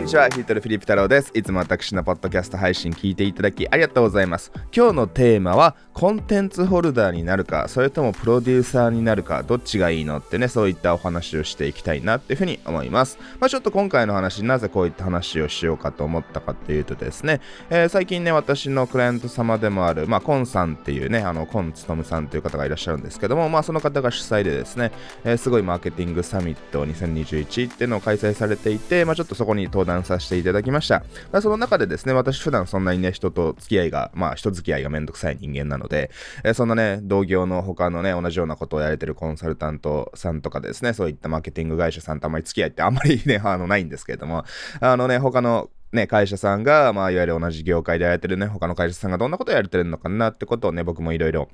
んにちは、ヒートルフィリップ太郎です。いつも私のポッドキャスト配信聞いていただきありがとうございます。今日のテーマは、コンテンツホルダーになるか、それともプロデューサーになるか、どっちがいいのってね、そういったお話をしていきたいなっていうふうに思います。まあ、ちょっと今回の話、なぜこういった話をしようかと思ったかっていうとですね、えー、最近ね、私のクライアント様でもある、まあ、コンさんっていうね、あの、コンツトムさんという方がいらっしゃるんですけども、まあ、その方が主催でですね、えー、すごいマーケティングサミット2021っていうのを開催されていて、まあ、ちょっとそこに登壇させていただきました。まあ、その中でですね、私普段そんなにね、人と付き合いが、まあ人付き合いがめんどくさい人間なので、えー、そんなね、同業の他のね、同じようなことをやれてるコンサルタントさんとかですね、そういったマーケティング会社さんとあまり付き合いってあんまりね、あの、ないんですけれども、あのね、他のね、会社さんが、まあ、いわゆる同じ業界でやれてるね、他の会社さんがどんなことをやれてるのかなってことをね、僕もいろいろ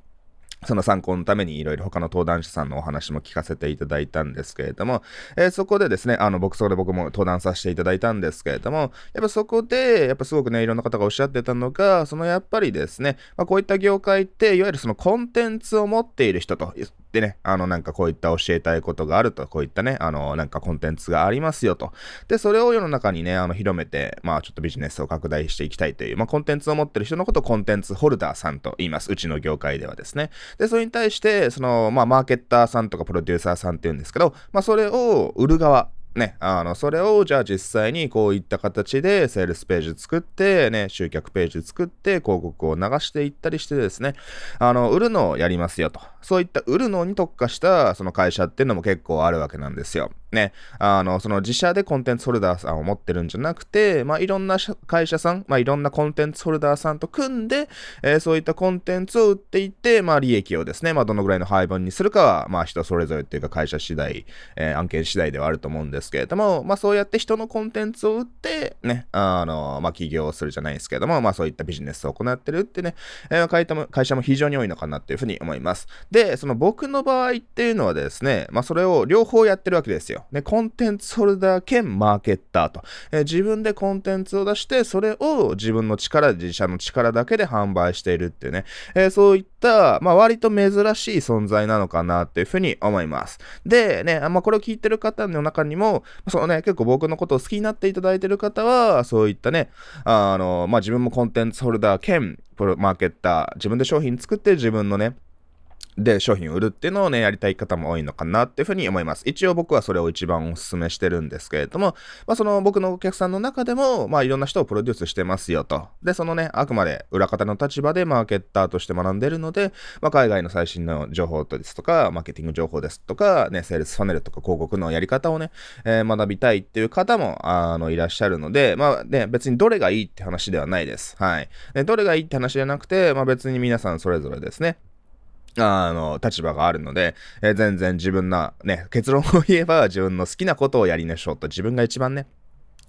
その参考のためにいろいろ他の登壇者さんのお話も聞かせていただいたんですけれども、えー、そこでですね、あの、僕、そこで僕も登壇させていただいたんですけれども、やっぱそこで、やっぱすごくね、いろんな方がおっしゃってたのが、そのやっぱりですね、まあ、こういった業界って、いわゆるそのコンテンツを持っている人と、でね、あの、なんかこういった教えたいことがあると、こういったね、あの、なんかコンテンツがありますよと。で、それを世の中にね、あの、広めて、まあ、ちょっとビジネスを拡大していきたいという、まあ、コンテンツを持ってる人のことをコンテンツホルダーさんと言います。うちの業界ではですね。で、それに対して、その、まあ、マーケッターさんとかプロデューサーさんっていうんですけど、まあ、それを売る側、ね、あの、それをじゃあ実際にこういった形でセールスページ作って、ね、集客ページ作って広告を流していったりしてですね、あの、売るのをやりますよと。そういった売るのに特化したその会社っていうのも結構あるわけなんですよ。ね、あの、その自社でコンテンツホルダーさんを持ってるんじゃなくて、まあ、いろんな会社さん、まあ、いろんなコンテンツホルダーさんと組んで、えー、そういったコンテンツを売っていって、まあ、利益をですね、まあ、どのぐらいの配分にするかは、まあ、人それぞれっていうか会社次第、えー、案件次第ではあると思うんですけれども、まあ、そうやって人のコンテンツを売って、ね、あの、まあ、起業するじゃないですけども、まあ、そういったビジネスを行ってるってね、えー、会社も非常に多いのかなっていうふうに思います。で、その僕の場合っていうのはですね、まあ、それを両方やってるわけですよ。ね、コンテンツホルダー兼マーケッターと、えー、自分でコンテンツを出して、それを自分の力、自社の力だけで販売しているっていうね、えー、そういった、まあ、割と珍しい存在なのかなっていうふうに思います。で、ね、まあ、これを聞いてる方の中にも、そのね、結構僕のことを好きになっていただいてる方は、そういったね、あの、まあ、自分もコンテンツホルダー兼、プロマーケッター、自分で商品作って自分のね、で商品を売るっていうのをね、やりたい方も多いのかなっていうふうに思います。一応僕はそれを一番お勧めしてるんですけれども、まあその僕のお客さんの中でも、まあいろんな人をプロデュースしてますよと。で、そのね、あくまで裏方の立場でマーケッターとして学んでるので、まあ海外の最新の情報ですとか、マーケティング情報ですとか、ね、セールスファネルとか広告のやり方をね、えー、学びたいっていう方も、あの、いらっしゃるので、まあね、別にどれがいいって話ではないです。はい。でどれがいいって話じゃなくて、まあ別に皆さんそれぞれですね、あの、立場があるので、えー、全然自分な、ね、結論を言えば自分の好きなことをやりましょうと、自分が一番ね、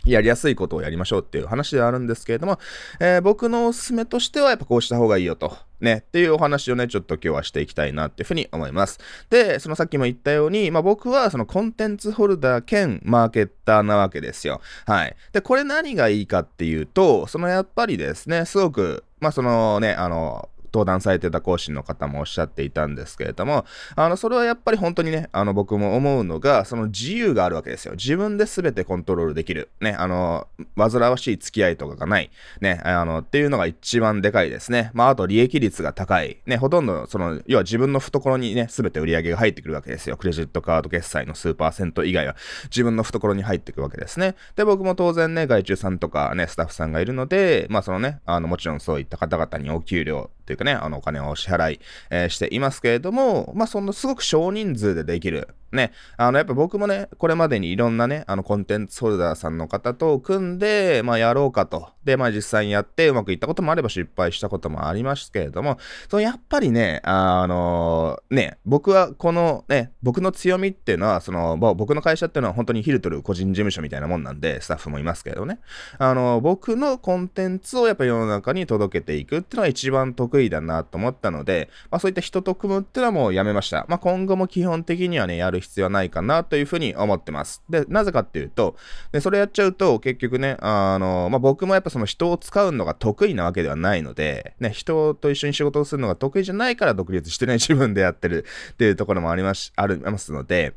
やりやすいことをやりましょうっていう話ではあるんですけれども、えー、僕のおすすめとしてはやっぱこうした方がいいよと。ね、っていうお話をね、ちょっと今日はしていきたいなっていうふうに思います。で、そのさっきも言ったように、まあ僕はそのコンテンツホルダー兼マーケッターなわけですよ。はい。で、これ何がいいかっていうと、そのやっぱりですね、すごく、まあそのね、あの、登壇されてた講師の方もおっしゃっていたんですけれども、あの、それはやっぱり本当にね、あの、僕も思うのが、その自由があるわけですよ。自分で全てコントロールできる。ね、あの、煩わしい付き合いとかがない。ね、あの、っていうのが一番でかいですね。まあ、あと利益率が高い。ね、ほとんど、その、要は自分の懐にね、全て売り上げが入ってくるわけですよ。クレジットカード決済の数パーセント以外は自分の懐に入ってくるわけですね。で、僕も当然ね、外注さんとかね、スタッフさんがいるので、まあ、そのね、あの、もちろんそういった方々にお給料というかね、あの、お金をお支払い、えー、していますけれども、まあ、そのすごく少人数でできる。ね、あの、やっぱ僕もね、これまでにいろんなね、あの、コンテンツホルダーさんの方と組んで、まあ、やろうかと。で、まあ、実際にやってうまくいったこともあれば失敗したこともありますけれども、そのやっぱりね、あのー、ね、僕はこのね、僕の強みっていうのは、その、僕の会社っていうのは本当にヒルトル個人事務所みたいなもんなんで、スタッフもいますけどね、あのー、僕のコンテンツをやっぱ世の中に届けていくっていうのが一番得意だなと思ったので、まあ、そういった人と組むっていうのはもうやめました。まあ、今後も基本的にはね、やる必要はないかなというふうに思ってます。で、なぜかっていうと、でそれやっちゃうと、結局ね、あの、まあ、僕もやっぱその人を使うのが得意なわけではないので、ね、人と一緒に仕事をするのが得意じゃないから独立してね、自分でやってるっていうところもあります、ありますので、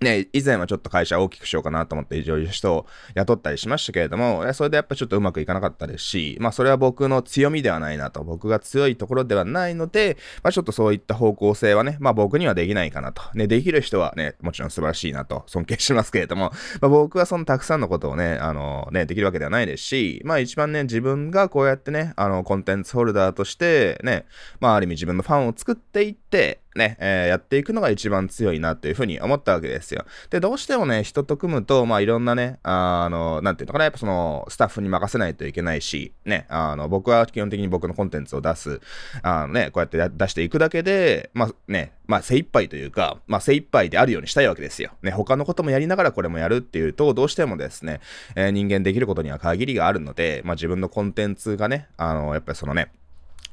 ね、以前はちょっと会社を大きくしようかなと思っていろいろ人を雇ったりしましたけれども、それでやっぱちょっとうまくいかなかったですし、まあそれは僕の強みではないなと、僕が強いところではないので、まあちょっとそういった方向性はね、まあ僕にはできないかなと。ね、できる人はね、もちろん素晴らしいなと尊敬しますけれども、まあ僕はそのたくさんのことをね、あのね、できるわけではないですし、まあ一番ね、自分がこうやってね、あの、コンテンツホルダーとしてね、まあある意味自分のファンを作っていって、ね、えー、やっていくのが一番強いなというふうに思ったわけですよ。で、どうしてもね、人と組むと、まあいろんなね、あの、なんていうのかな、やっぱその、スタッフに任せないといけないし、ね、あの、僕は基本的に僕のコンテンツを出す、あのね、こうやって出していくだけで、まあね、まあ精一杯というか、まあ精一杯であるようにしたいわけですよ。ね、他のこともやりながらこれもやるっていうと、どうしてもですね、えー、人間できることには限りがあるので、まあ自分のコンテンツがね、あの、やっぱりそのね、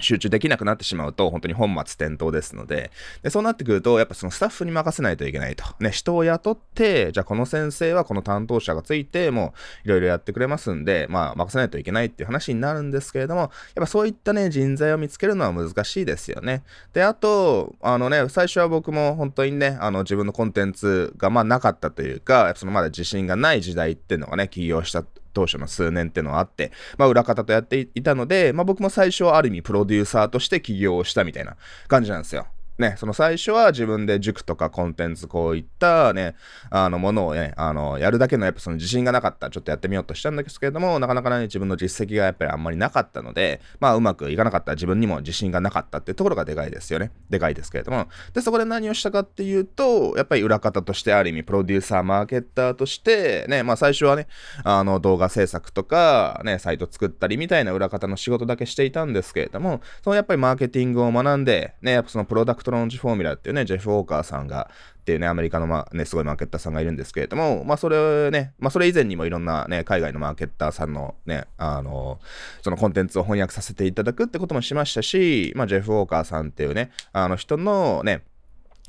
集中できなくなってしまうと、本当に本末転倒ですので、で、そうなってくると、やっぱそのスタッフに任せないといけないと。ね、人を雇って、じゃあこの先生はこの担当者がついて、もういろいろやってくれますんで、まあ任せないといけないっていう話になるんですけれども、やっぱそういったね、人材を見つけるのは難しいですよね。で、あと、あのね、最初は僕も本当にね、あの自分のコンテンツがまあなかったというか、そのまだ自信がない時代っていうのがね、起業した当初の数年ってのはあって、まあ裏方とやっていたので、まあ僕も最初はある意味プロデューサーとして起業をしたみたいな感じなんですよ。ね、その最初は自分で塾とかコンテンツこういったね、あのものをね、あの、やるだけのやっぱその自信がなかった。ちょっとやってみようとしたんですけれども、なかなかね、自分の実績がやっぱりあんまりなかったので、まあうまくいかなかった自分にも自信がなかったってところがでかいですよね。でかいですけれども。で、そこで何をしたかっていうと、やっぱり裏方としてある意味プロデューサー、マーケッターとして、ね、まあ最初はね、あの動画制作とか、ね、サイト作ったりみたいな裏方の仕事だけしていたんですけれども、そのやっぱりマーケティングを学んで、ね、やっぱそのプロダクトローンチフォーミュラっていうね、ジェフ・ウォーカーさんが、っていうね、アメリカの、まね、すごいマーケッターさんがいるんですけれども、まあそれね、まあそれ以前にもいろんなね、海外のマーケッターさんのね、あの、そのコンテンツを翻訳させていただくってこともしましたし、まあジェフ・ウォーカーさんっていうね、あの人のね、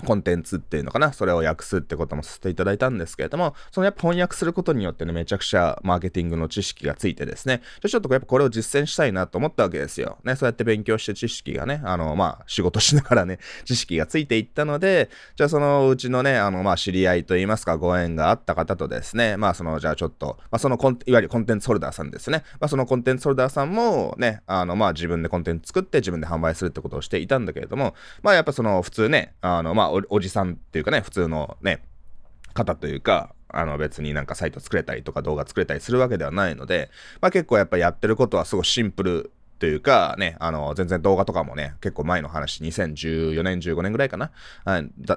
コンテンツっていうのかな、それを訳すってこともさせていただいたんですけれども、そのやっぱ翻訳することによってね、めちゃくちゃマーケティングの知識がついてですね、じゃちょっとやっぱこれを実践したいなと思ったわけですよ。ね、そうやって勉強して知識がね、あの、まあ、仕事しながらね、知識がついていったので、じゃあそのうちのね、あの、まあ、知り合いといいますか、ご縁があった方とですね、まあ、その、じゃあちょっと、まあ、そのコン、いわゆるコンテンツホルダーさんですね、まあ、そのコンテンツホルダーさんもね、あの、まあ、自分でコンテンツ作って自分で販売するってことをしていたんだけれども、まあ、やっぱその、普通ね、あの、まあお、おじさんっていうかね、普通のね、方というか、あの別になんかサイト作れたりとか動画作れたりするわけではないので、まあ結構やっぱやってることはすごいシンプルというかね、あの、全然動画とかもね、結構前の話、2014年、15年ぐらいかな、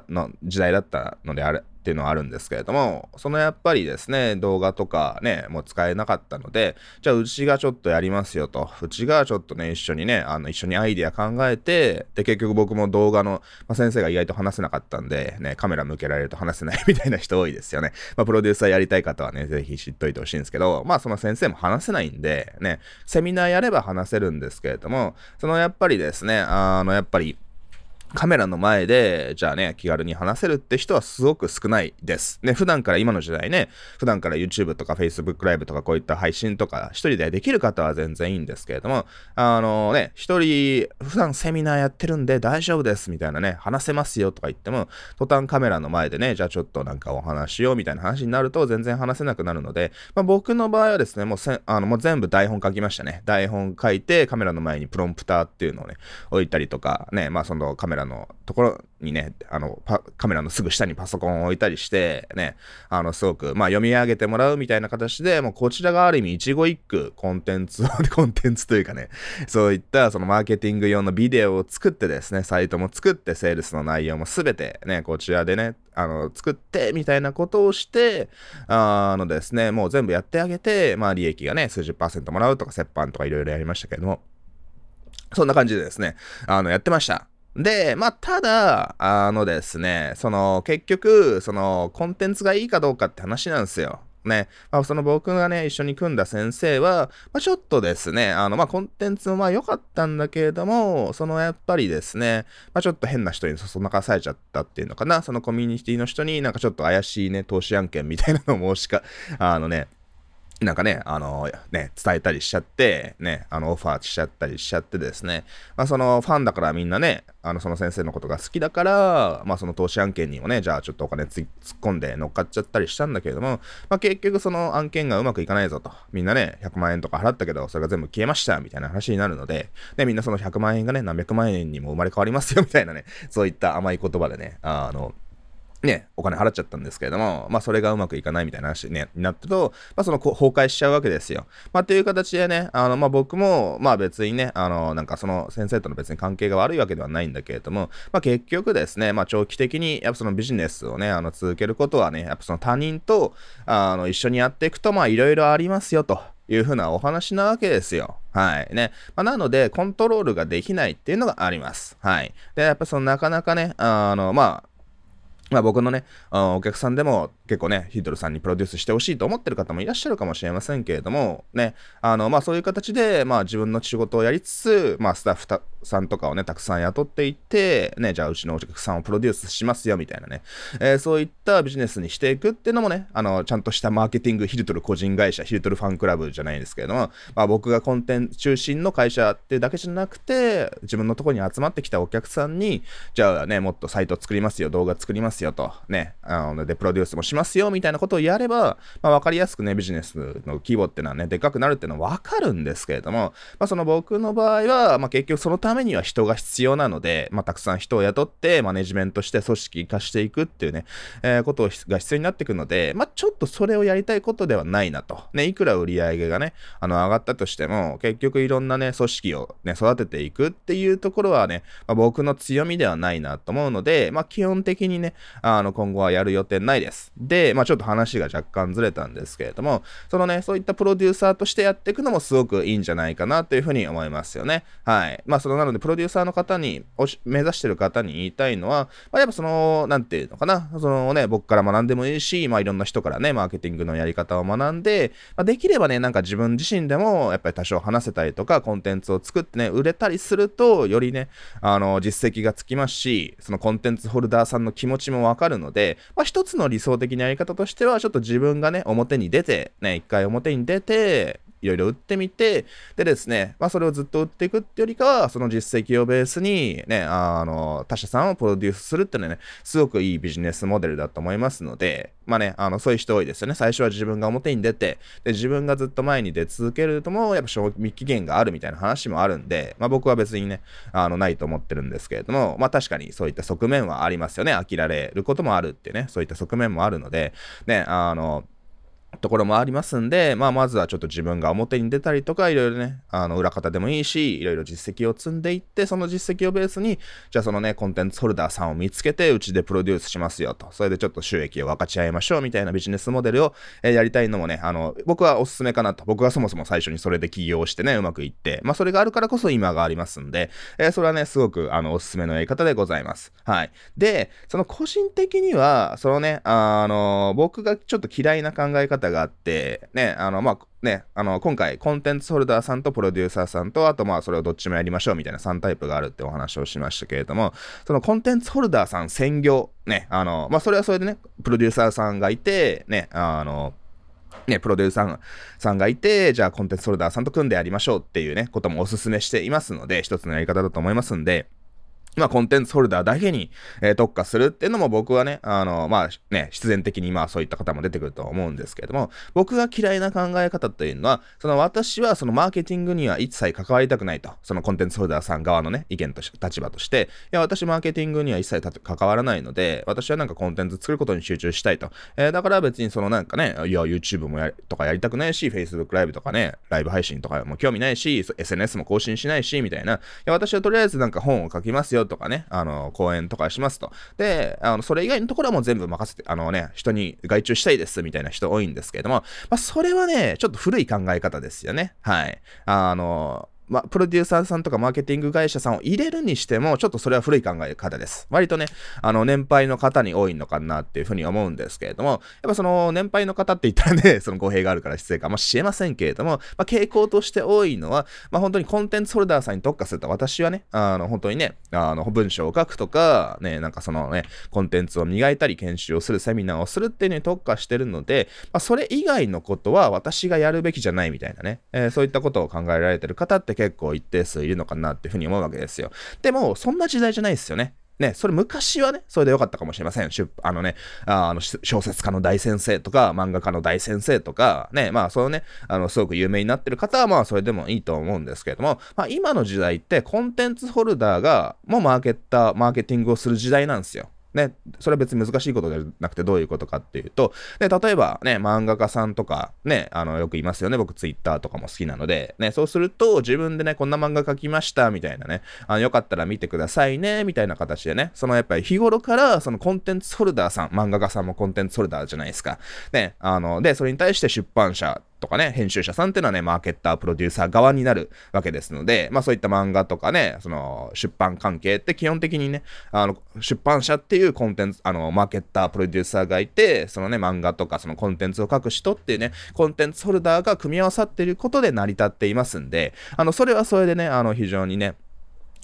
の時代だったのであれ、っていうのはあるんですけれども、そのやっぱりですね、動画とかね、もう使えなかったので、じゃあうちがちょっとやりますよと。うちがちょっとね、一緒にね、あの、一緒にアイディア考えて、で、結局僕も動画の、まあ、先生が意外と話せなかったんで、ね、カメラ向けられると話せない みたいな人多いですよね。まあ、プロデューサーやりたい方はね、ぜひ知っといてほしいんですけど、まあ、その先生も話せないんで、ね、セミナーやれば話せるんですけれども、そのやっぱりですね、あの、やっぱり、カメラの前で、じゃあね、気軽に話せるって人はすごく少ないです。ね、普段から今の時代ね、普段から YouTube とか Facebook ライブとかこういった配信とか一人でできる方は全然いいんですけれども、あのね、一人、普段セミナーやってるんで大丈夫ですみたいなね、話せますよとか言っても、途端カメラの前でね、じゃあちょっとなんかお話しようみたいな話になると全然話せなくなるので、まあ、僕の場合はですね、もうせあのもう全部台本書きましたね。台本書いてカメラの前にプロンプターっていうのをね、置いたりとか、ね、まあそのカメラのところにね、あの、カメラのすぐ下にパソコンを置いたりして、ね、あの、すごく、まあ、読み上げてもらうみたいな形で、もうこちらがある意味一期一句コンテンツを、コンテンツというかね、そういったそのマーケティング用のビデオを作ってですね、サイトも作って、セールスの内容もすべてね、こちらでね、あの、作って、みたいなことをして、あのですね、もう全部やってあげて、まあ、利益がね、数十パーセントもらうとか、折半とかいろいろやりましたけども、そんな感じでですね、あの、やってました。で、まあ、ただ、あのですね、その、結局、その、コンテンツがいいかどうかって話なんですよ。ね、まあ、その僕がね、一緒に組んだ先生は、まあ、ちょっとですね、あの、まあ、コンテンツもまあ良かったんだけれども、そのやっぱりですね、まあ、ちょっと変な人にそそのかされちゃったっていうのかな、そのコミュニティの人になんかちょっと怪しいね、投資案件みたいなのを申しか、あのね、なんかね、あの、ね、伝えたりしちゃって、ね、あの、オファーしちゃったりしちゃってですね、まあ、その、ファンだからみんなね、あの、その先生のことが好きだから、まあ、その投資案件にもね、じゃあちょっとお金突っ込んで乗っかっちゃったりしたんだけれども、まあ、結局その案件がうまくいかないぞと。みんなね、100万円とか払ったけど、それが全部消えました、みたいな話になるので、で、みんなその100万円がね、何百万円にも生まれ変わりますよ、みたいなね、そういった甘い言葉でね、あの、ね、お金払っちゃったんですけれども、まあ、それがうまくいかないみたいな話に、ね、なってると、まあ、その崩壊しちゃうわけですよ。まあ、っていう形でね、あの、まあ、僕も、まあ、別にね、あの、なんかその先生との別に関係が悪いわけではないんだけれども、まあ、結局ですね、まあ、長期的に、やっぱそのビジネスをね、あの、続けることはね、やっぱその他人と、あの、一緒にやっていくと、まあ、いろいろありますよと。いうふうなお話なわけですよ。はい。ね。まあ、なので、コントロールができないっていうのがあります。はい。で、やっぱそのなかなかね、あの、まあ、まあ僕のね、お客さんでも結構ね、ヒートルさんにプロデュースしてほしいと思ってる方もいらっしゃるかもしれませんけれども、ね、あの、まあそういう形で、まあ自分の仕事をやりつつ、まあスタッフさんとかをね、たくさん雇っていって、ね、じゃあうちのお客さんをプロデュースしますよ、みたいなね、えー、そういったビジネスにしていくっていうのもね、あの、ちゃんとしたマーケティング、ヒルトル個人会社、ヒルトルファンクラブじゃないですけれども、まあ僕がコンテンツ中心の会社ってだけじゃなくて、自分のところに集まってきたお客さんに、じゃあね、もっとサイト作りますよ、動画作りますよと、ね、あの、で、プロデュースもしますよ、みたいなことをやれば、まあ、わかりやすくね、ビジネスの規模っていうのはね、でかくなるっていうのはわかるんですけれども、まあ、その僕の場合は、まあ、結局そのためには人が必要なので、まあ、たくさん人を雇って、マネジメントして組織化していくっていうね、えー、ことが必要になってくるので、まあ、ちょっとそれをやりたいことではないなと。ね、いくら売り上げがね、あの、上がったとしても、結局いろんなね、組織をね、育てていくっていうところはね、まあ、僕の強みではないなと思うので、まあ、基本的にね、あの、今後はやる予定ないです。で、まあちょっと話が若干ずれたんですけれども、そのね、そういったプロデューサーとしてやっていくのもすごくいいんじゃないかなというふうに思いますよね。はい。まあそのなので、プロデューサーの方に、目指してる方に言いたいのは、まあ、やっぱその、なんていうのかな、そのね、僕から学んでもいいし、まあいろんな人からね、マーケティングのやり方を学んで、まあ、できればね、なんか自分自身でも、やっぱり多少話せたりとか、コンテンツを作ってね、売れたりすると、よりね、あの、実績がつきますし、そのコンテンツホルダーさんの気持ちももわかるので、まあ一つの理想的なやり方としては、ちょっと自分がね、表に出て、ね、一回表に出て、いろいろ売ってみて、でですね、まあそれをずっと売っていくってよりかは、その実績をベースにね、あの、他社さんをプロデュースするっていうのはね、すごくいいビジネスモデルだと思いますので、まあね、あの、そういう人多いですよね。最初は自分が表に出て、で、自分がずっと前に出続けるとも、やっぱ賞味期限があるみたいな話もあるんで、まあ僕は別にね、あの、ないと思ってるんですけれども、まあ確かにそういった側面はありますよね。飽きられることもあるってね、そういった側面もあるので、ね、あの、ところもありますんで、まあ、まずはちょっと自分が表に出たりとか、いろいろね、あの、裏方でもいいし、いろいろ実績を積んでいって、その実績をベースに、じゃあそのね、コンテンツホルダーさんを見つけて、うちでプロデュースしますよと。それでちょっと収益を分かち合いましょうみたいなビジネスモデルを、え、やりたいのもね、あの、僕はおすすめかなと。僕はそもそも最初にそれで起業してね、うまくいって、まあ、それがあるからこそ今がありますんで、え、それはね、すごく、あの、おすすめのやり方でございます。はい。で、その個人的には、そのね、あの、僕がちょっと嫌いな考え方があって、ね、あの、まあ、ね、あの、今回、コンテンツホルダーさんとプロデューサーさんと、あとまあ、それをどっちもやりましょうみたいな3タイプがあるってお話をしましたけれども、そのコンテンツホルダーさん専業、ね、あの、まあ、それはそれでね、プロデューサーさんがいて、ね、あの、ね、プロデューサーさんがいて、じゃあコンテンツホルダーさんと組んでやりましょうっていうね、こともお勧めしていますので、一つのやり方だと思いますんで、まあ、コンテンツホルダーだけに、えー、特化するっていうのも僕はね、あの、まあ、ね、必然的にまあそういった方も出てくると思うんですけれども、僕が嫌いな考え方というのは、その私はそのマーケティングには一切関わりたくないと、そのコンテンツホルダーさん側のね、意見として、立場として、いや、私マーケティングには一切関わらないので、私はなんかコンテンツ作ることに集中したいと。えー、だから別にそのなんかね、いや、YouTube もやとかやりたくないし、Facebook ライブとかね、ライブ配信とかも興味ないし、SNS も更新しないし、みたいな。いや、私はとりあえずなんか本を書きますよとかね、あの、講演とかしますと。で、あの、それ以外のところはもう全部任せて、あのね、人に外注したいですみたいな人多いんですけれども、まあ、それはね、ちょっと古い考え方ですよね。はい。あの、ま、プロデューサーさんとかマーケティング会社さんを入れるにしても、ちょっとそれは古い考え方です。割とね、あの、年配の方に多いのかなっていうふうに思うんですけれども、やっぱその、年配の方って言ったらね、その語弊があるから失礼かもしれませんけれども、まあ、傾向として多いのは、まあ、本当にコンテンツホルダーさんに特化すると、私はね、あの、本当にね、あの、文章を書くとか、ね、なんかそのね、コンテンツを磨いたり研修をする、セミナーをするっていうのに特化してるので、まあ、それ以外のことは私がやるべきじゃないみたいなね、えー、そういったことを考えられてる方って結構一定数いるのかなっていうふうに思うわけですよ。でも、そんな時代じゃないですよね。ね、それ昔はね、それでよかったかもしれません。あのね、あの、小説家の大先生とか、漫画家の大先生とか、ね、まあ、そのね、あの、すごく有名になってる方は、まあ、それでもいいと思うんですけれども、まあ、今の時代って、コンテンツホルダーが、もうマーケッター、マーケティングをする時代なんですよ。ね、それは別に難しいことじゃなくてどういうことかっていうと、ね、例えばね、漫画家さんとかね、あの、よく言いますよね。僕ツイッターとかも好きなので、ね、そうすると自分でね、こんな漫画描きましたみたいなね、あの、よかったら見てくださいね、みたいな形でね、そのやっぱり日頃からそのコンテンツホルダーさん、漫画家さんもコンテンツホルダーじゃないですか。ね、あの、で、それに対して出版社とかね、編集者さんっていうのはね、マーケッター、プロデューサー側になるわけですので、まあそういった漫画とかね、その出版関係って基本的にね、あの、出版社っていうコンテンツ、あの、マーケッター、プロデューサーがいて、そのね、漫画とかそのコンテンツを書く人っていうね、コンテンツホルダーが組み合わさっていることで成り立っていますんで、あの、それはそれでね、あの、非常にね、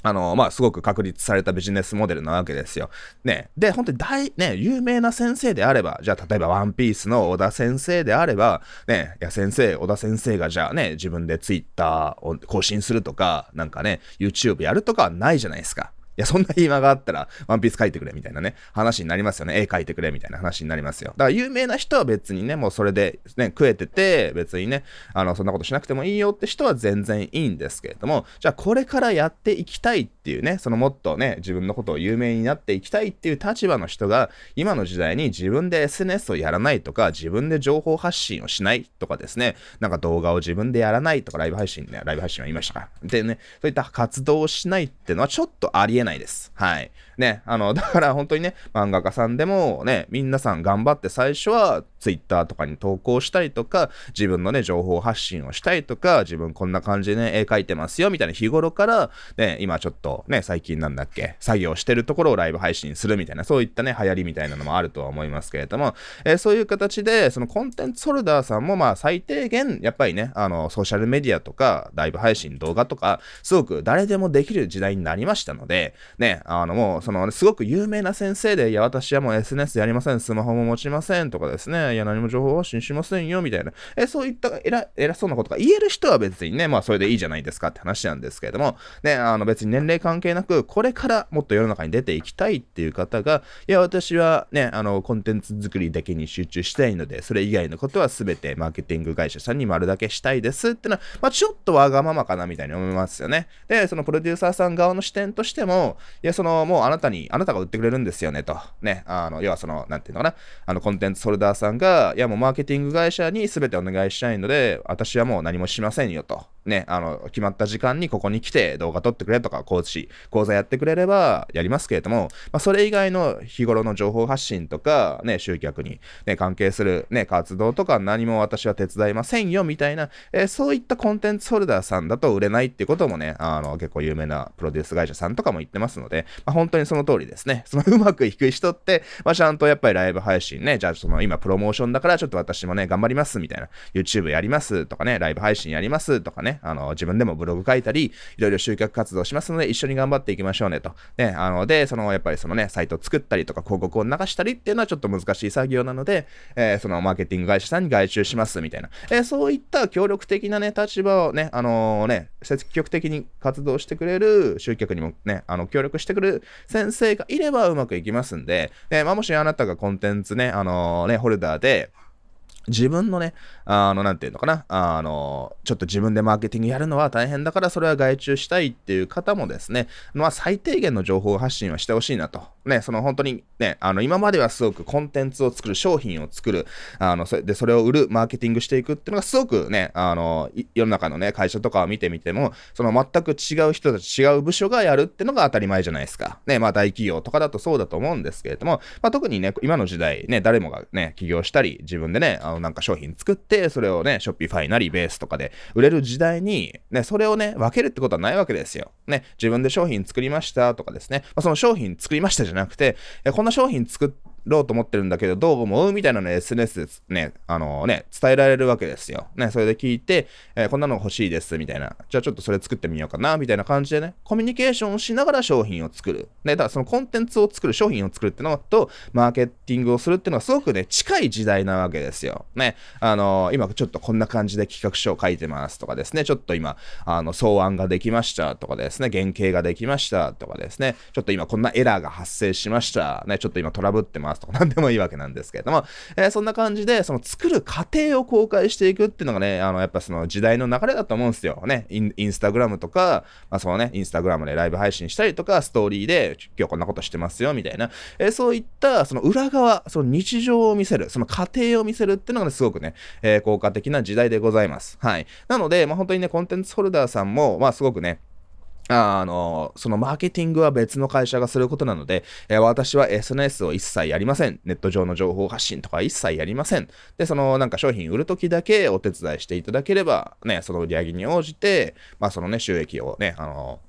あの、まあ、すごく確立されたビジネスモデルなわけですよ。ね。で、本当に大、ね、有名な先生であれば、じゃあ、例えばワンピースの小田先生であれば、ね、いや、先生、小田先生がじゃあね、自分でツイッターを更新するとか、なんかね、YouTube やるとかはないじゃないですか。や、そんな暇があったら、ワンピース書いてくれみたいなね、話になりますよね。絵描いてくれみたいな話になりますよ。だから有名な人は別にね、もうそれでね、食えてて、別にね、あの、そんなことしなくてもいいよって人は全然いいんですけれども、じゃあこれからやっていきたいっていうね、そのもっとね、自分のことを有名になっていきたいっていう立場の人が、今の時代に自分で SNS をやらないとか、自分で情報発信をしないとかですね、なんか動画を自分でやらないとか、ライブ配信ね、ライブ配信は言いましたか。でね、そういった活動をしないっていうのはちょっとありえないです。はい。ね、あの、だから本当にね、漫画家さんでもね、皆さん頑張って最初は Twitter とかに投稿したりとか、自分のね、情報発信をしたりとか、自分こんな感じでね、絵描いてますよ、みたいな日頃から、ね、今ちょっとね、最近なんだっけ、作業してるところをライブ配信するみたいな、そういったね、流行りみたいなのもあるとは思いますけれども、えー、そういう形で、そのコンテンツホルダーさんも、まあ、最低限、やっぱりね、あの、ソーシャルメディアとか、ライブ配信、動画とか、すごく誰でもできる時代になりましたので、ね、あの、もう、その、すごく有名な先生で、いや、私はもう SNS やりません、スマホも持ちませんとかですね、いや、何も情報発信しませんよ、みたいな、えそういった偉偉そうなことが言える人は別にね、まあ、それでいいじゃないですかって話なんですけれども、ね、あの、別に年齢関係なく、これからもっと世の中に出ていきたいっていう方が、いや、私はね、あの、コンテンツ作りだけに集中したいので、それ以外のことは全てマーケティング会社さんに丸だけしたいですってのは、まあ、ちょっとわがままかなみたいに思いますよね。で、そのプロデューサーさん側の視点としても、いや、その、もうあなたに、あなたが売ってくれるんですよねと。ね、あの、要はその、なんていうのかな、あの、コンテンツソルダーさんが、いや、もうマーケティング会社に全てお願いしたいので、私はもう何もしませんよと。ね、あの、決まった時間にここに来て動画撮ってくれとか、講師、講座やってくれればやりますけれども、まあ、それ以外の日頃の情報発信とか、ね、集客に、ね、関係する、ね、活動とか何も私は手伝いませんよ、みたいな、えー、そういったコンテンツホルダーさんだと売れないっていうこともね、あの、結構有名なプロデュース会社さんとかも言ってますので、まあ、本当にその通りですね。そのうまくいく人って、まあ、ちゃんとやっぱりライブ配信ね、じゃあその今プロモーションだからちょっと私もね、頑張りますみたいな、YouTube やりますとかね、ライブ配信やりますとかね、ねあの、自分でもブログ書いたり、いろいろ集客活動しますので、一緒に頑張っていきましょうねと。ね、あの、で、その、やっぱりそのね、サイト作ったりとか、広告を流したりっていうのはちょっと難しい作業なので、えー、そのマーケティング会社さんに外注しますみたいな、えー、そういった協力的なね、立場をね、あのー、ね、積極的に活動してくれる集客にもね、あの、協力してくれる先生がいればうまくいきますんで、で、まあ、もしあなたがコンテンツね、あのね、ホルダーで、自分のね、あの、なんていうのかな、あの、ちょっと自分でマーケティングやるのは大変だからそれは外注したいっていう方もですね、まあ最低限の情報発信はしてほしいなと。ね、その本当にね、あの、今まではすごくコンテンツを作る、商品を作る、あの、それで、それを売る、マーケティングしていくっていうのがすごくね、あの、世の中のね、会社とかを見てみても、その全く違う人たち、違う部署がやるっていうのが当たり前じゃないですか。ね、まあ大企業とかだとそうだと思うんですけれども、まあ特にね、今の時代、ね、誰もがね、起業したり、自分でね、あの、なんか商品作って、それをね、ショッピファイなりベースとかで売れる時代に、ね、それをね、分けるってことはないわけですよ。ね、自分で商品作りましたとかですね、まあ、その商品作りましたじゃなくて、こん商品作っ、ろうと思ってるんだけど、どう思う？みたいなの SNS でね、あのね、伝えられるわけですよ。ね、それで聞いて、えー、こんなの欲しいです、みたいな。じゃあちょっとそれ作ってみようかな、みたいな感じでね、コミュニケーションをしながら商品を作る。ね、だからそのコンテンツを作る、商品を作るってのと、マーケティングをするっていうのはすごくね、近い時代なわけですよ。ね、あのー、今ちょっとこんな感じで企画書を書いてますとかですね、ちょっと今、あの、草案ができましたとかですね、原型ができましたとかですね、ちょっと今こんなエラーが発生しました。ね、ちょっと今トラブってますとか、なんでもいいわけけなんですけれども、えー、そんな感じで、その作る過程を公開していくっていうのがね、あの、やっぱその時代の流れだと思うんですよ。ね、インインスタグラムとか、まあそのね、インスタグラムでライブ配信したりとか、ストーリーで今日こんなことしてますよ、みたいな、えー、そういったその裏側、その日常を見せる、その過程を見せるっていうのがね、すごくね、えー、効果的な時代でございます。はい。なので、まあ本当にね、コンテンツホルダーさんも、まあすごくね、あの、そのマーケティングは別の会社がすることなので、えー、私は SNS を一切やりません。ネット上の情報発信とか一切やりません。で、そのなんか商品売るときだけお手伝いしていただければ、ね、その売り上げに応じて、まあそのね、収益をね、あの、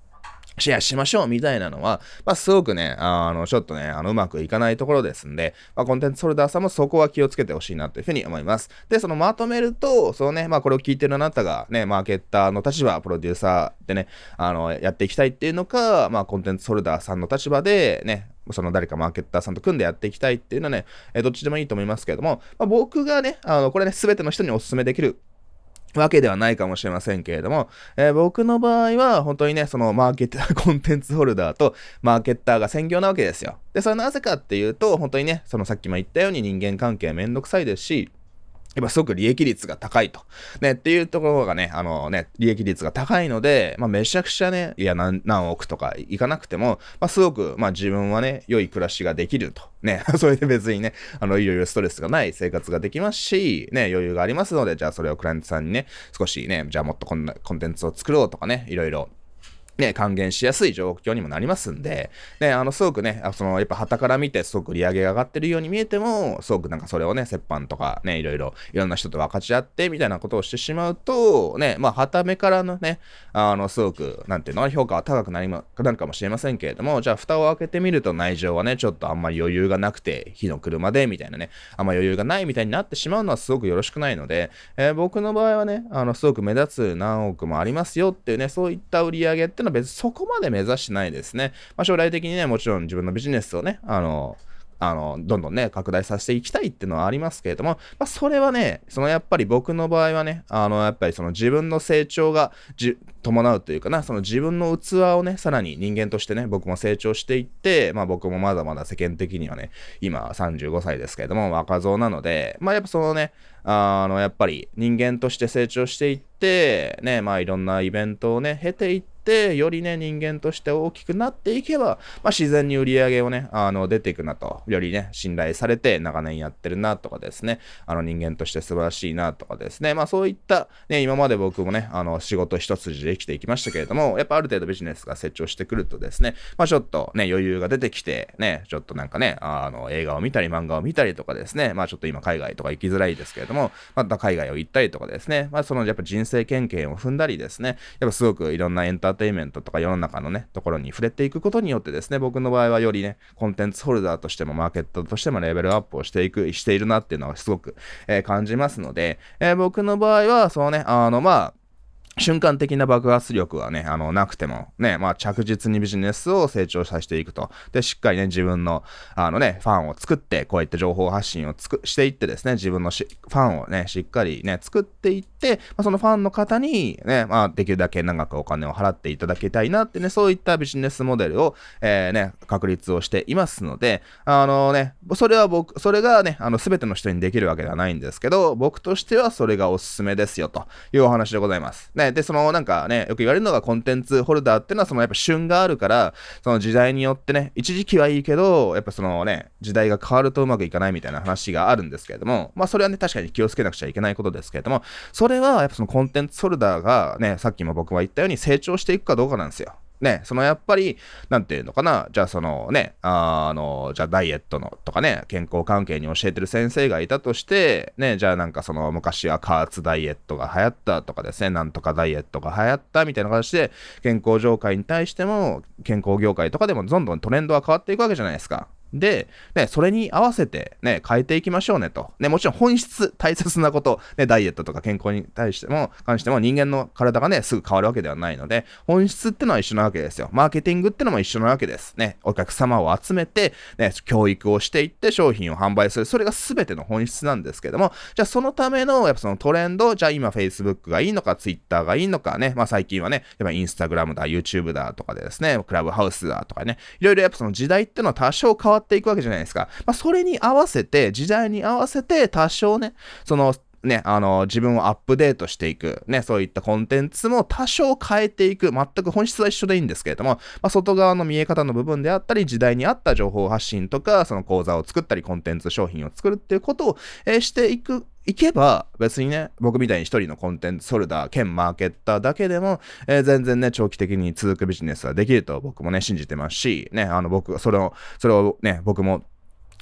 シェアしましょうみたいなのは、まあ、すごくね、あの、ちょっとね、あの、うまくいかないところですんで、まあ、コンテンツホルダーさんもそこは気をつけてほしいなというふうに思います。で、そのまとめると、そのね、まあ、これを聞いてるあなたがね、マーケッターの立場、プロデューサーでね、あの、やっていきたいっていうのか、まあ、コンテンツホルダーさんの立場でね、その誰かマーケッターさんと組んでやっていきたいっていうのはね、えどっちでもいいと思いますけれども、まあ、僕がね、あの、これね、すべての人にお勧めできるわけではないかもしれませんけれども、えー、僕の場合は本当にね、そのマーケット、コンテンツホルダーとマーケッターが専業なわけですよ。で、それなぜかっていうと、本当にね、そのさっきも言ったように人間関係めんどくさいですし、やっぱすごく利益率が高いと。ね、っていうところがね、あのね、利益率が高いので、まあめちゃくちゃね、いや何、何億とかいかなくても、まあすごく、まあ自分はね、良い暮らしができると。ね、それで別にね、あの、いろいろストレスがない生活ができますし、ね、余裕がありますので、じゃあそれをクライアントさんにね、少しね、じゃあもっとこんなコンテンツを作ろうとかね、いろいろね、還元しやすい状況にもなりますんで、ね、あの、すごくね、その、やっぱ旗から見てすごく売り上げが上がってるように見えても、すごくなんかそれをね、折半とかね、いろいろ、いろんな人と分かち合って、みたいなことをしてしまうと、ね、まあ、旗目からのね、あの、すごく、なんていうの、評価は高くなりま、なるかもしれませんけれども、じゃあ、蓋を開けてみると内情はね、ちょっとあんまり余裕がなくて、火の車で、みたいなね、あんま余裕がないみたいになってしまうのはすごくよろしくないので、えー、僕の場合はね、あの、すごく目立つ何億もありますよっていうね、そういった売り上げっていうのは別にそこまで目指してないですね。まあ、将来的にね、もちろん自分のビジネスをね、あの、あの、どんどんね、拡大させていきたいっていうのはありますけれども、まあ、それはね、そのやっぱり僕の場合はね、あの、やっぱりその自分の成長が伴うというかな、その自分の器をね、さらに人間としてね、僕も成長していって、まあ僕もまだまだ世間的にはね、今35歳ですけれども、若造なので、まあやっぱそのね、あの、やっぱり人間として成長していって、ね、まあいろんなイベントをね、経ていって、よりね、人間として大きくなっていけば、まあ自然に売り上げをね、あの、出ていくなと、よりね、信頼されて長年やってるなとかですね、あの人間として素晴らしいなとかですね、まあそういった、ね、今まで僕もね、あの、仕事一筋で生きていきましたけれども、やっぱある程度ビジネスが成長してくるとですね、まあちょっとね、余裕が出てきて、ね、ちょっとなんかね、あの、映画を見たり漫画を見たりとかですね、まあちょっと今海外とか行きづらいですけれども、また海外を行ったりとかですね、まあそのやっぱ人生経験を踏んだりですね、やっぱすごくいろんなエンターテインメントとか世の中のね、ところに触れていくことによってですね、僕の場合はよりね、コンテンツホルダーとしてもマーケットとしてもレベルアップをしていく、しているなっていうのはすごく、えー、感じますので、えー、僕の場合は、そのね、あの、まあ、瞬間的な爆発力はね、あの、なくても、ね、まあ、着実にビジネスを成長させていくと。で、しっかりね、自分の、あのね、ファンを作って、こういった情報発信をつく、していってですね、自分のファンをね、しっかりね、作っていって、まあ、そのファンの方に、ね、まあ、できるだけ長くお金を払っていただきたいなってね、そういったビジネスモデルを、えー、ね、確立をしていますので、あのね、それは僕、それがね、あの、すべての人にできるわけではないんですけど、僕としてはそれがおすすめですよ、というお話でございます。ね、で、その、なんかね、よく言われるのがコンテンツホルダーっていうのは、そのやっぱ旬があるから、その時代によってね、一時期はいいけど、やっぱそのね、時代が変わるとうまくいかないみたいな話があるんですけれども、まあそれはね、確かに気をつけなくちゃいけないことですけれども、それはやっぱそのコンテンツホルダーがね、さっきも僕は言ったように成長していくかどうかなんですよ。ね、そのやっぱり、なんていうのかな、じゃあそのね、あの、じゃあダイエットのとかね、健康関係に教えてる先生がいたとして、ね、じゃあなんかその昔は加圧ダイエットが流行ったとかですね、なんとかダイエットが流行ったみたいな形で、健康業界に対しても、健康業界とかでもどんどんトレンドは変わっていくわけじゃないですか。で、ね、それに合わせてね、変えていきましょうねと。ね、もちろん本質、大切なこと、ね、ダイエットとか健康に対しても、関しても人間の体がね、すぐ変わるわけではないので、本質ってのは一緒なわけですよ。マーケティングってのも一緒なわけです。ね、お客様を集めて、ね、教育をしていって商品を販売する。それが全ての本質なんですけども、じゃあそのための、やっぱそのトレンド、じゃあ今 Facebook がいいのか、Twitter がいいのかね、まあ最近はね、やっぱ Instagram だ、YouTube だとかでですね、クラブハウスだとかね、いろいろやっぱその時代ってのは多少変わってていくわけじゃないですか。か。まあ、それに合わせて、時代に合わせて多少ね、その、ね、あの、自分をアップデートしていく、ね、そういったコンテンツも多少変えていく、全く本質は一緒でいいんですけれども、まあ、外側の見え方の部分であったり、時代に合った情報発信とか、その講座を作ったり、コンテンツ商品を作るっていうことを、えー、していくいけば、別にね、僕みたいに一人のコンテンツソルダー兼マーケッターだけでも、えー、全然ね、長期的に続くビジネスはできると僕もね、信じてますし、ね、あの僕、それを、それをね、僕も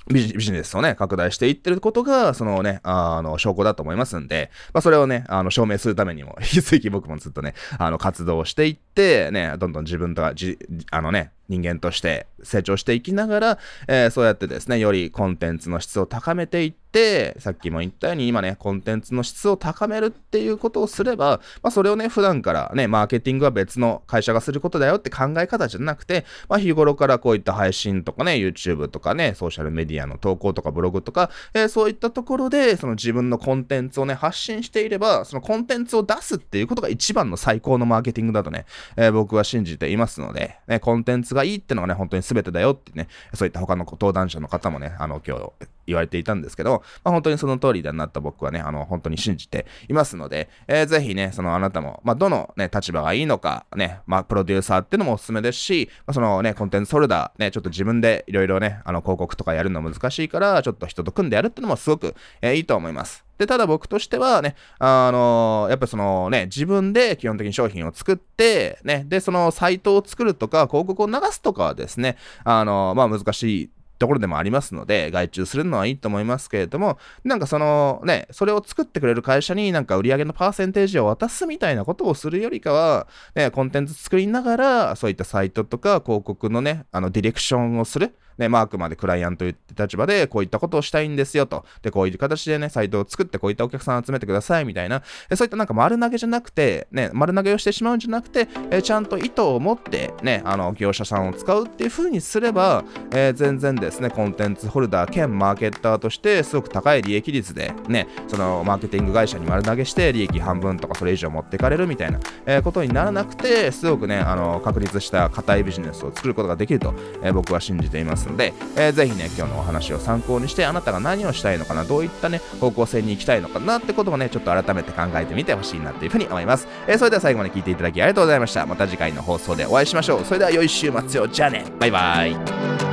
ビジネスをね、拡大していってることが、そのね、あの、証拠だと思いますんで、まあ、それをね、あの、証明するためにも、引き続き僕もずっとね、あの、活動していって、ね、どんどん自分とは、じ、あのね、人間として成長していきながら、えー、そうやってですね、よりコンテンツの質を高めていって、さっきも言ったように今ね、コンテンツの質を高めるっていうことをすれば、まあそれをね、普段からね、マーケティングは別の会社がすることだよって考え方じゃなくて、まあ日頃からこういった配信とかね、YouTube とかね、ソーシャルメディアの投稿とかブログとか、えー、そういったところで、その自分のコンテンツをね、発信していれば、そのコンテンツを出すっていうことが一番の最高のマーケティングだとね、えー、僕は信じていますので、ね、コンテンツががいいってのがね、本当に全てだよってね、そういった他の登壇者の方もね、あの、今日言われていたんですけど、まあ、本当にその通りだなった僕はね、あの、本当に信じていますので、えー、ぜひね、そのあなたも、まあ、どのね、立場がいいのか、ね、まあ、プロデューサーっていうのもおすすめですし、まあ、そのね、コンテンツホルダー、ね、ちょっと自分でいろいろね、あの、広告とかやるの難しいから、ちょっと人と組んでやるっていうのもすごく、えー、いいと思います。で、ただ僕としてはね、あのー、やっぱそのね、自分で基本的に商品を作って、ね、で、そのサイトを作るとか、広告を流すとかはですね、あのー、まあ難しいところでもありますので、外注するのはいいと思いますけれども、なんかそのね、それを作ってくれる会社になんか売り上げのパーセンテージを渡すみたいなことをするよりかは、ね、コンテンツ作りながら、そういったサイトとか広告のね、あのディレクションをする。ね、マークまでクライアントという立場で、こういったことをしたいんですよと。で、こういう形でね、サイトを作って、こういったお客さんを集めてくださいみたいな、そういったなんか丸投げじゃなくて、ね、丸投げをしてしまうんじゃなくて、えちゃんと意図を持って、ね、あの、業者さんを使うっていう風にすれば、えー、全然ですね、コンテンツホルダー兼マーケッターとして、すごく高い利益率で、ね、その、マーケティング会社に丸投げして、利益半分とかそれ以上持っていかれるみたいな、えー、ことにならなくて、すごくね、あの、確立した硬いビジネスを作ることができると、えー、僕は信じていますので、えー、ぜひね、今日のお話を参考にして、あなたが何をしたいのかな、どういったね、方向性に行きたいのかなってこともね、ちょっと改めて考えてみてほしいなというふうに思います。えー、それでは最後まで聞いていただきありがとうございました。また次回の放送でお会いしましょう。それでは良い週末を。じゃあね。バイバイ。